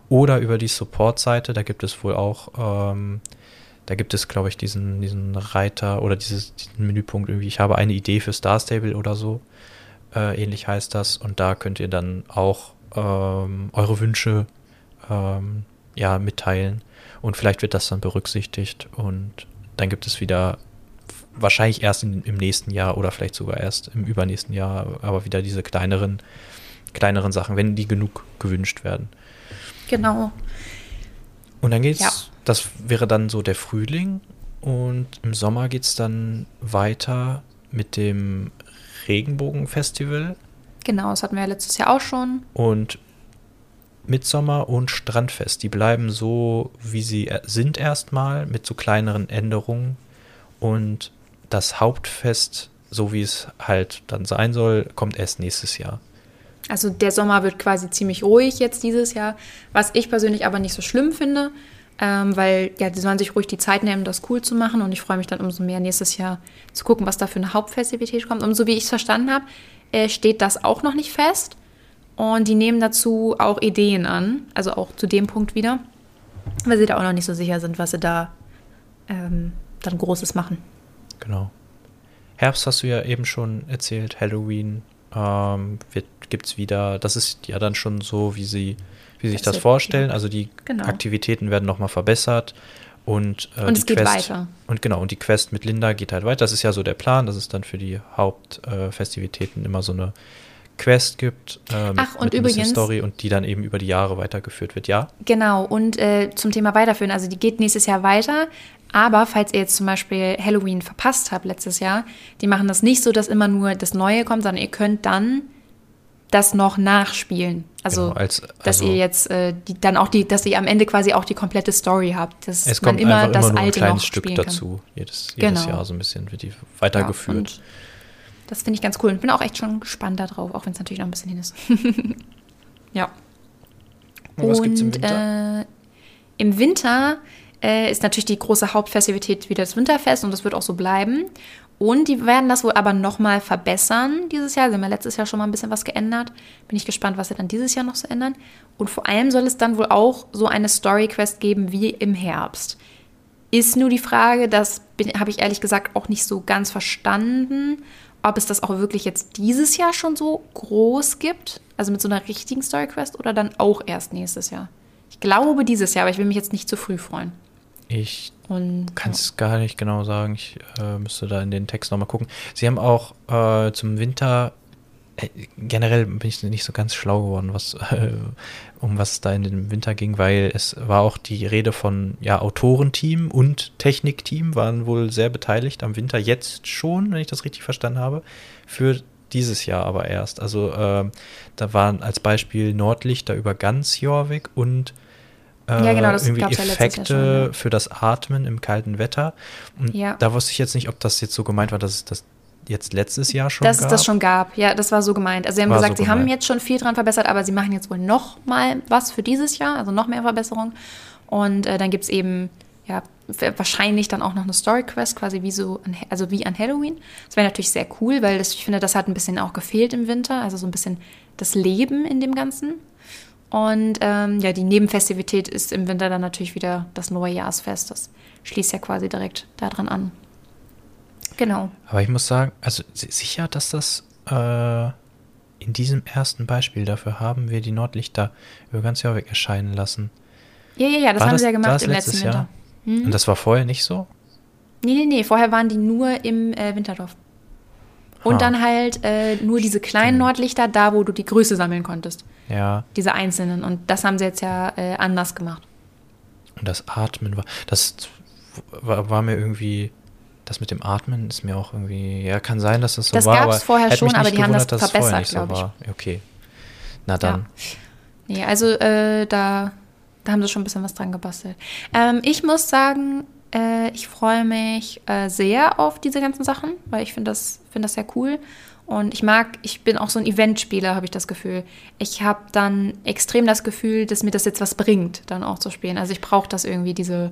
Oder über die Support-Seite, da gibt es wohl auch, ähm, da gibt es, glaube ich, diesen, diesen Reiter oder dieses, diesen Menüpunkt irgendwie, ich habe eine Idee für Star Stable oder so. Äh, ähnlich heißt das. Und da könnt ihr dann auch ähm, eure Wünsche ähm, ja, mitteilen. Und vielleicht wird das dann berücksichtigt und dann gibt es wieder wahrscheinlich erst in, im nächsten Jahr oder vielleicht sogar erst im übernächsten Jahr, aber wieder diese kleineren, kleineren Sachen, wenn die genug gewünscht werden. Genau. Und dann geht's, ja. das wäre dann so der Frühling und im Sommer geht es dann weiter mit dem Regenbogenfestival. Genau, das hatten wir ja letztes Jahr auch schon. Und Mitsommer und Strandfest, die bleiben so, wie sie sind erstmal, mit so kleineren Änderungen. Und das Hauptfest, so wie es halt dann sein soll, kommt erst nächstes Jahr. Also der Sommer wird quasi ziemlich ruhig jetzt dieses Jahr, was ich persönlich aber nicht so schlimm finde, ähm, weil ja, die sollen sich ruhig die Zeit nehmen, das cool zu machen und ich freue mich dann umso mehr nächstes Jahr zu gucken, was da für eine Hauptfestivität kommt. Und so wie ich es verstanden habe, äh, steht das auch noch nicht fest und die nehmen dazu auch Ideen an, also auch zu dem Punkt wieder, weil sie da auch noch nicht so sicher sind, was sie da ähm, dann Großes machen. Genau. Herbst hast du ja eben schon erzählt, Halloween ähm, gibt es wieder, das ist ja dann schon so, wie sie, wie sich das, das vorstellen. Also die genau. Aktivitäten werden nochmal verbessert. Und, äh, und es geht Quest, weiter. Und genau, und die Quest mit Linda geht halt weiter. Das ist ja so der Plan, dass es dann für die Hauptfestivitäten äh, immer so eine Quest gibt äh, mit, Ach, und übrigens, Story und die dann eben über die Jahre weitergeführt wird, ja? Genau, und äh, zum Thema weiterführen, also die geht nächstes Jahr weiter, aber falls ihr jetzt zum Beispiel Halloween verpasst habt letztes Jahr, die machen das nicht so, dass immer nur das Neue kommt, sondern ihr könnt dann das noch nachspielen. Also, genau, als, also dass ihr jetzt äh, die, dann auch die, dass ihr am Ende quasi auch die komplette Story habt. Dass es kommt immer das immer Alte ein kleines Stück dazu. Jedes, jedes genau. Jahr so ein bisschen wird die weitergeführt. Ja, das finde ich ganz cool. Ich bin auch echt schon gespannt darauf, auch wenn es natürlich noch ein bisschen hin ist. ja. Und, was gibt's im Winter? Äh, Im Winter äh, ist natürlich die große Hauptfestivität wieder das Winterfest und das wird auch so bleiben. Und die werden das wohl aber nochmal verbessern dieses Jahr. Sie haben ja letztes Jahr schon mal ein bisschen was geändert. Bin ich gespannt, was sie dann dieses Jahr noch so ändern. Und vor allem soll es dann wohl auch so eine Story-Quest geben wie im Herbst. Ist nur die Frage, das habe ich ehrlich gesagt auch nicht so ganz verstanden, ob es das auch wirklich jetzt dieses Jahr schon so groß gibt, also mit so einer richtigen Story-Quest oder dann auch erst nächstes Jahr. Ich glaube dieses Jahr, aber ich will mich jetzt nicht zu früh freuen. Ich kann es gar nicht genau sagen. Ich äh, müsste da in den Text nochmal gucken. Sie haben auch äh, zum Winter, äh, generell bin ich nicht so ganz schlau geworden, was, äh, um was es da in den Winter ging, weil es war auch die Rede von ja, Autorenteam und Technikteam waren wohl sehr beteiligt am Winter jetzt schon, wenn ich das richtig verstanden habe, für dieses Jahr aber erst. Also äh, da waren als Beispiel Nordlichter über ganz Jorvik und äh, ja, genau, das irgendwie Effekte schon, ja. für das Atmen im kalten Wetter. Und ja. da wusste ich jetzt nicht, ob das jetzt so gemeint war, dass es das jetzt letztes Jahr schon dass gab. Dass es das schon gab, ja, das war so gemeint. Also sie haben war gesagt, so sie haben jetzt schon viel dran verbessert, aber sie machen jetzt wohl noch mal was für dieses Jahr, also noch mehr Verbesserungen. Und äh, dann gibt es eben ja, wahrscheinlich dann auch noch eine Story Quest, quasi wie so, an, also wie an Halloween. Das wäre natürlich sehr cool, weil das, ich finde, das hat ein bisschen auch gefehlt im Winter, also so ein bisschen das Leben in dem Ganzen. Und ähm, ja, die Nebenfestivität ist im Winter dann natürlich wieder das Neujahrsfest. Das schließt ja quasi direkt daran an. Genau. Aber ich muss sagen, also sicher, dass das äh, in diesem ersten Beispiel dafür haben wir die Nordlichter über ganz Jahr weg erscheinen lassen. Ja, ja, ja, das war haben das, sie ja gemacht im letzten Jahr? Winter. Hm? Und das war vorher nicht so? Nee, nee, nee, vorher waren die nur im äh, Winterdorf. Und ha. dann halt äh, nur diese kleinen Nordlichter, da wo du die Größe sammeln konntest. Ja. Diese einzelnen. Und das haben sie jetzt ja äh, anders gemacht. Und das Atmen war, das war, war, mir irgendwie, das mit dem Atmen ist mir auch irgendwie, ja, kann sein, dass das so das war. Das gab es vorher schon, aber die haben das verbessert, glaube ich. So okay. Na dann. Ja. Nee, also äh, da, da haben sie schon ein bisschen was dran gebastelt. Ähm, ich muss sagen, äh, ich freue mich äh, sehr auf diese ganzen Sachen, weil ich finde das, find das sehr cool. Und ich mag, ich bin auch so ein Eventspieler, habe ich das Gefühl. Ich habe dann extrem das Gefühl, dass mir das jetzt was bringt, dann auch zu spielen. Also ich brauche das irgendwie, diese,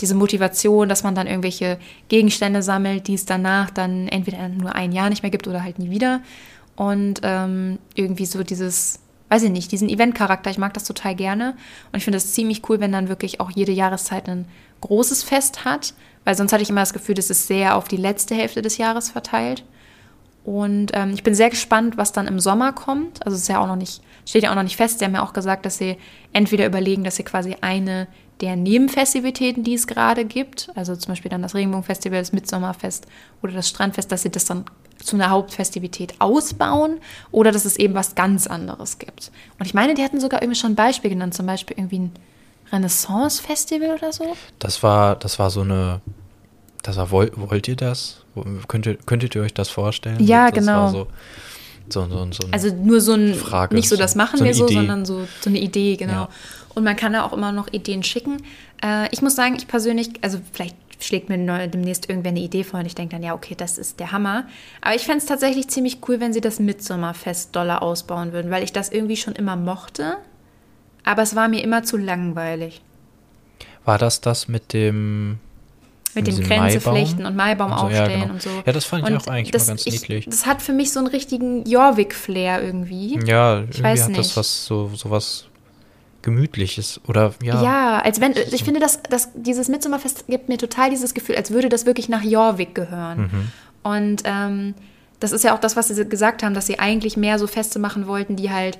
diese Motivation, dass man dann irgendwelche Gegenstände sammelt, die es danach dann entweder nur ein Jahr nicht mehr gibt oder halt nie wieder. Und ähm, irgendwie so dieses, weiß ich nicht, diesen Event-Charakter, ich mag das total gerne. Und ich finde es ziemlich cool, wenn dann wirklich auch jede Jahreszeit ein großes Fest hat, weil sonst hatte ich immer das Gefühl, das ist sehr auf die letzte Hälfte des Jahres verteilt. Und ähm, ich bin sehr gespannt, was dann im Sommer kommt. Also es ist ja auch noch nicht, steht ja auch noch nicht fest. Sie haben ja auch gesagt, dass sie entweder überlegen, dass sie quasi eine der Nebenfestivitäten, die es gerade gibt, also zum Beispiel dann das Regenbogenfestival, das Mitsommerfest oder das Strandfest, dass sie das dann zu einer Hauptfestivität ausbauen oder dass es eben was ganz anderes gibt. Und ich meine, die hatten sogar irgendwie schon ein Beispiel genannt, zum Beispiel irgendwie ein Renaissance-Festival oder so. Das war, das war so eine das war, wollt, wollt ihr das? Könntet, könntet ihr euch das vorstellen? Ja, das genau. So, so, so, so also nur so ein, Frage, nicht so das machen wir so, Idee. sondern so, so eine Idee, genau. Ja. Und man kann da auch immer noch Ideen schicken. Äh, ich muss sagen, ich persönlich, also vielleicht schlägt mir demnächst irgendwer eine Idee vor und ich denke dann, ja, okay, das ist der Hammer. Aber ich fände es tatsächlich ziemlich cool, wenn sie das Mitsommerfest doller ausbauen würden, weil ich das irgendwie schon immer mochte. Aber es war mir immer zu langweilig. War das das mit dem mit dem Grenze flechten und Maibaum und so, aufstellen ja, genau. und so. Ja, das fand ich und auch eigentlich das, mal ganz ich, niedlich. Das hat für mich so einen richtigen Jorvik-Flair irgendwie. Ja, irgendwie weiß hat nicht. das was so, so was Gemütliches oder ja. Ja, als wenn, ich finde, dass, dass dieses Mitsommerfest gibt mir total dieses Gefühl, als würde das wirklich nach Jorvik gehören. Mhm. Und ähm, das ist ja auch das, was sie gesagt haben, dass sie eigentlich mehr so Feste machen wollten, die halt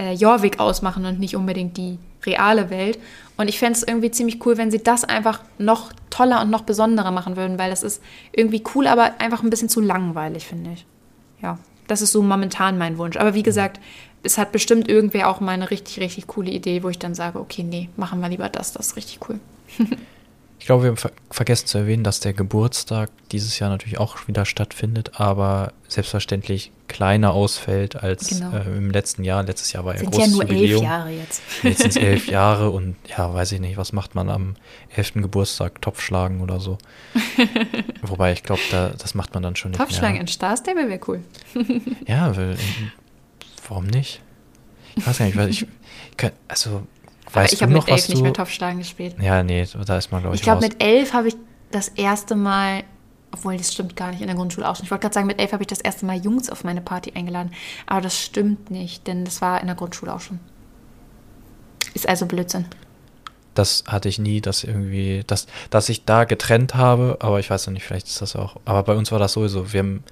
äh, Jorvik ausmachen und nicht unbedingt die reale Welt. Und ich fände es irgendwie ziemlich cool, wenn sie das einfach noch toller und noch besonderer machen würden, weil das ist irgendwie cool, aber einfach ein bisschen zu langweilig, finde ich. Ja, das ist so momentan mein Wunsch. Aber wie gesagt, es hat bestimmt irgendwer auch mal eine richtig, richtig coole Idee, wo ich dann sage, okay, nee, machen wir lieber das, das ist richtig cool. Ich glaube, wir haben ver vergessen zu erwähnen, dass der Geburtstag dieses Jahr natürlich auch wieder stattfindet, aber selbstverständlich kleiner ausfällt als genau. äh, im letzten Jahr. Letztes Jahr war ja großes ja nur Jubiläum. elf Jahre jetzt. Jetzt sind es elf Jahre und ja, weiß ich nicht, was macht man am elften Geburtstag? Topf schlagen oder so. Wobei ich glaube, da, das macht man dann schon nicht Topfschlagen in Star Stable wäre cool. ja, weil, warum nicht? Ich weiß gar nicht, weil ich, ich kann, also Weißt ich habe mit elf nicht mehr Topfschlagen gespielt. Ja, nee, da ist man, glaube ich. Ich glaube, mit elf habe ich das erste Mal Obwohl, das stimmt gar nicht in der Grundschule auch schon. Ich wollte gerade sagen, mit elf habe ich das erste Mal Jungs auf meine Party eingeladen. Aber das stimmt nicht, denn das war in der Grundschule auch schon. Ist also Blödsinn. Das hatte ich nie, dass irgendwie, dass, dass ich da getrennt habe, aber ich weiß noch nicht, vielleicht ist das auch. Aber bei uns war das sowieso. Wir haben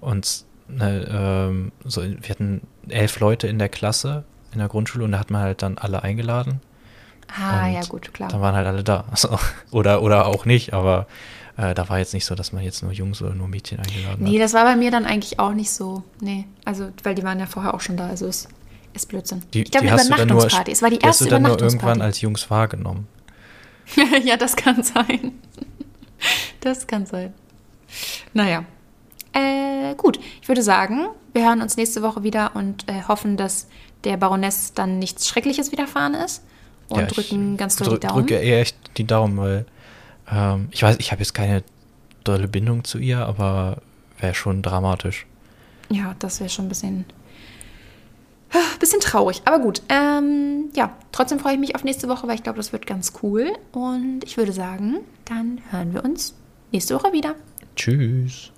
uns, ne, ähm, so, wir hatten elf Leute in der Klasse in der Grundschule und da hat man halt dann alle eingeladen. Ah, Und ja, gut, klar. Dann waren halt alle da. Also, oder, oder auch nicht, aber äh, da war jetzt nicht so, dass man jetzt nur Jungs oder nur Mädchen eingeladen Nee, hat. das war bei mir dann eigentlich auch nicht so. Nee, also, weil die waren ja vorher auch schon da, also ist, ist Blödsinn. Die, ich glaube, eine nur, Übernachtungsparty. Es war die die hast erste du dann nur irgendwann als Jungs wahrgenommen. ja, das kann sein. Das kann sein. Naja. Äh, gut, ich würde sagen, wir hören uns nächste Woche wieder und äh, hoffen, dass der Baroness dann nichts Schreckliches widerfahren ist. Und Ja, ich drücken ganz doll drück- die Daumen. drücke eher echt die Daumen, weil ähm, ich weiß, ich habe jetzt keine dolle Bindung zu ihr, aber wäre schon dramatisch. Ja, das wäre schon ein bisschen, bisschen traurig. Aber gut, ähm, ja, trotzdem freue ich mich auf nächste Woche, weil ich glaube, das wird ganz cool. Und ich würde sagen, dann hören wir uns nächste Woche wieder. Tschüss.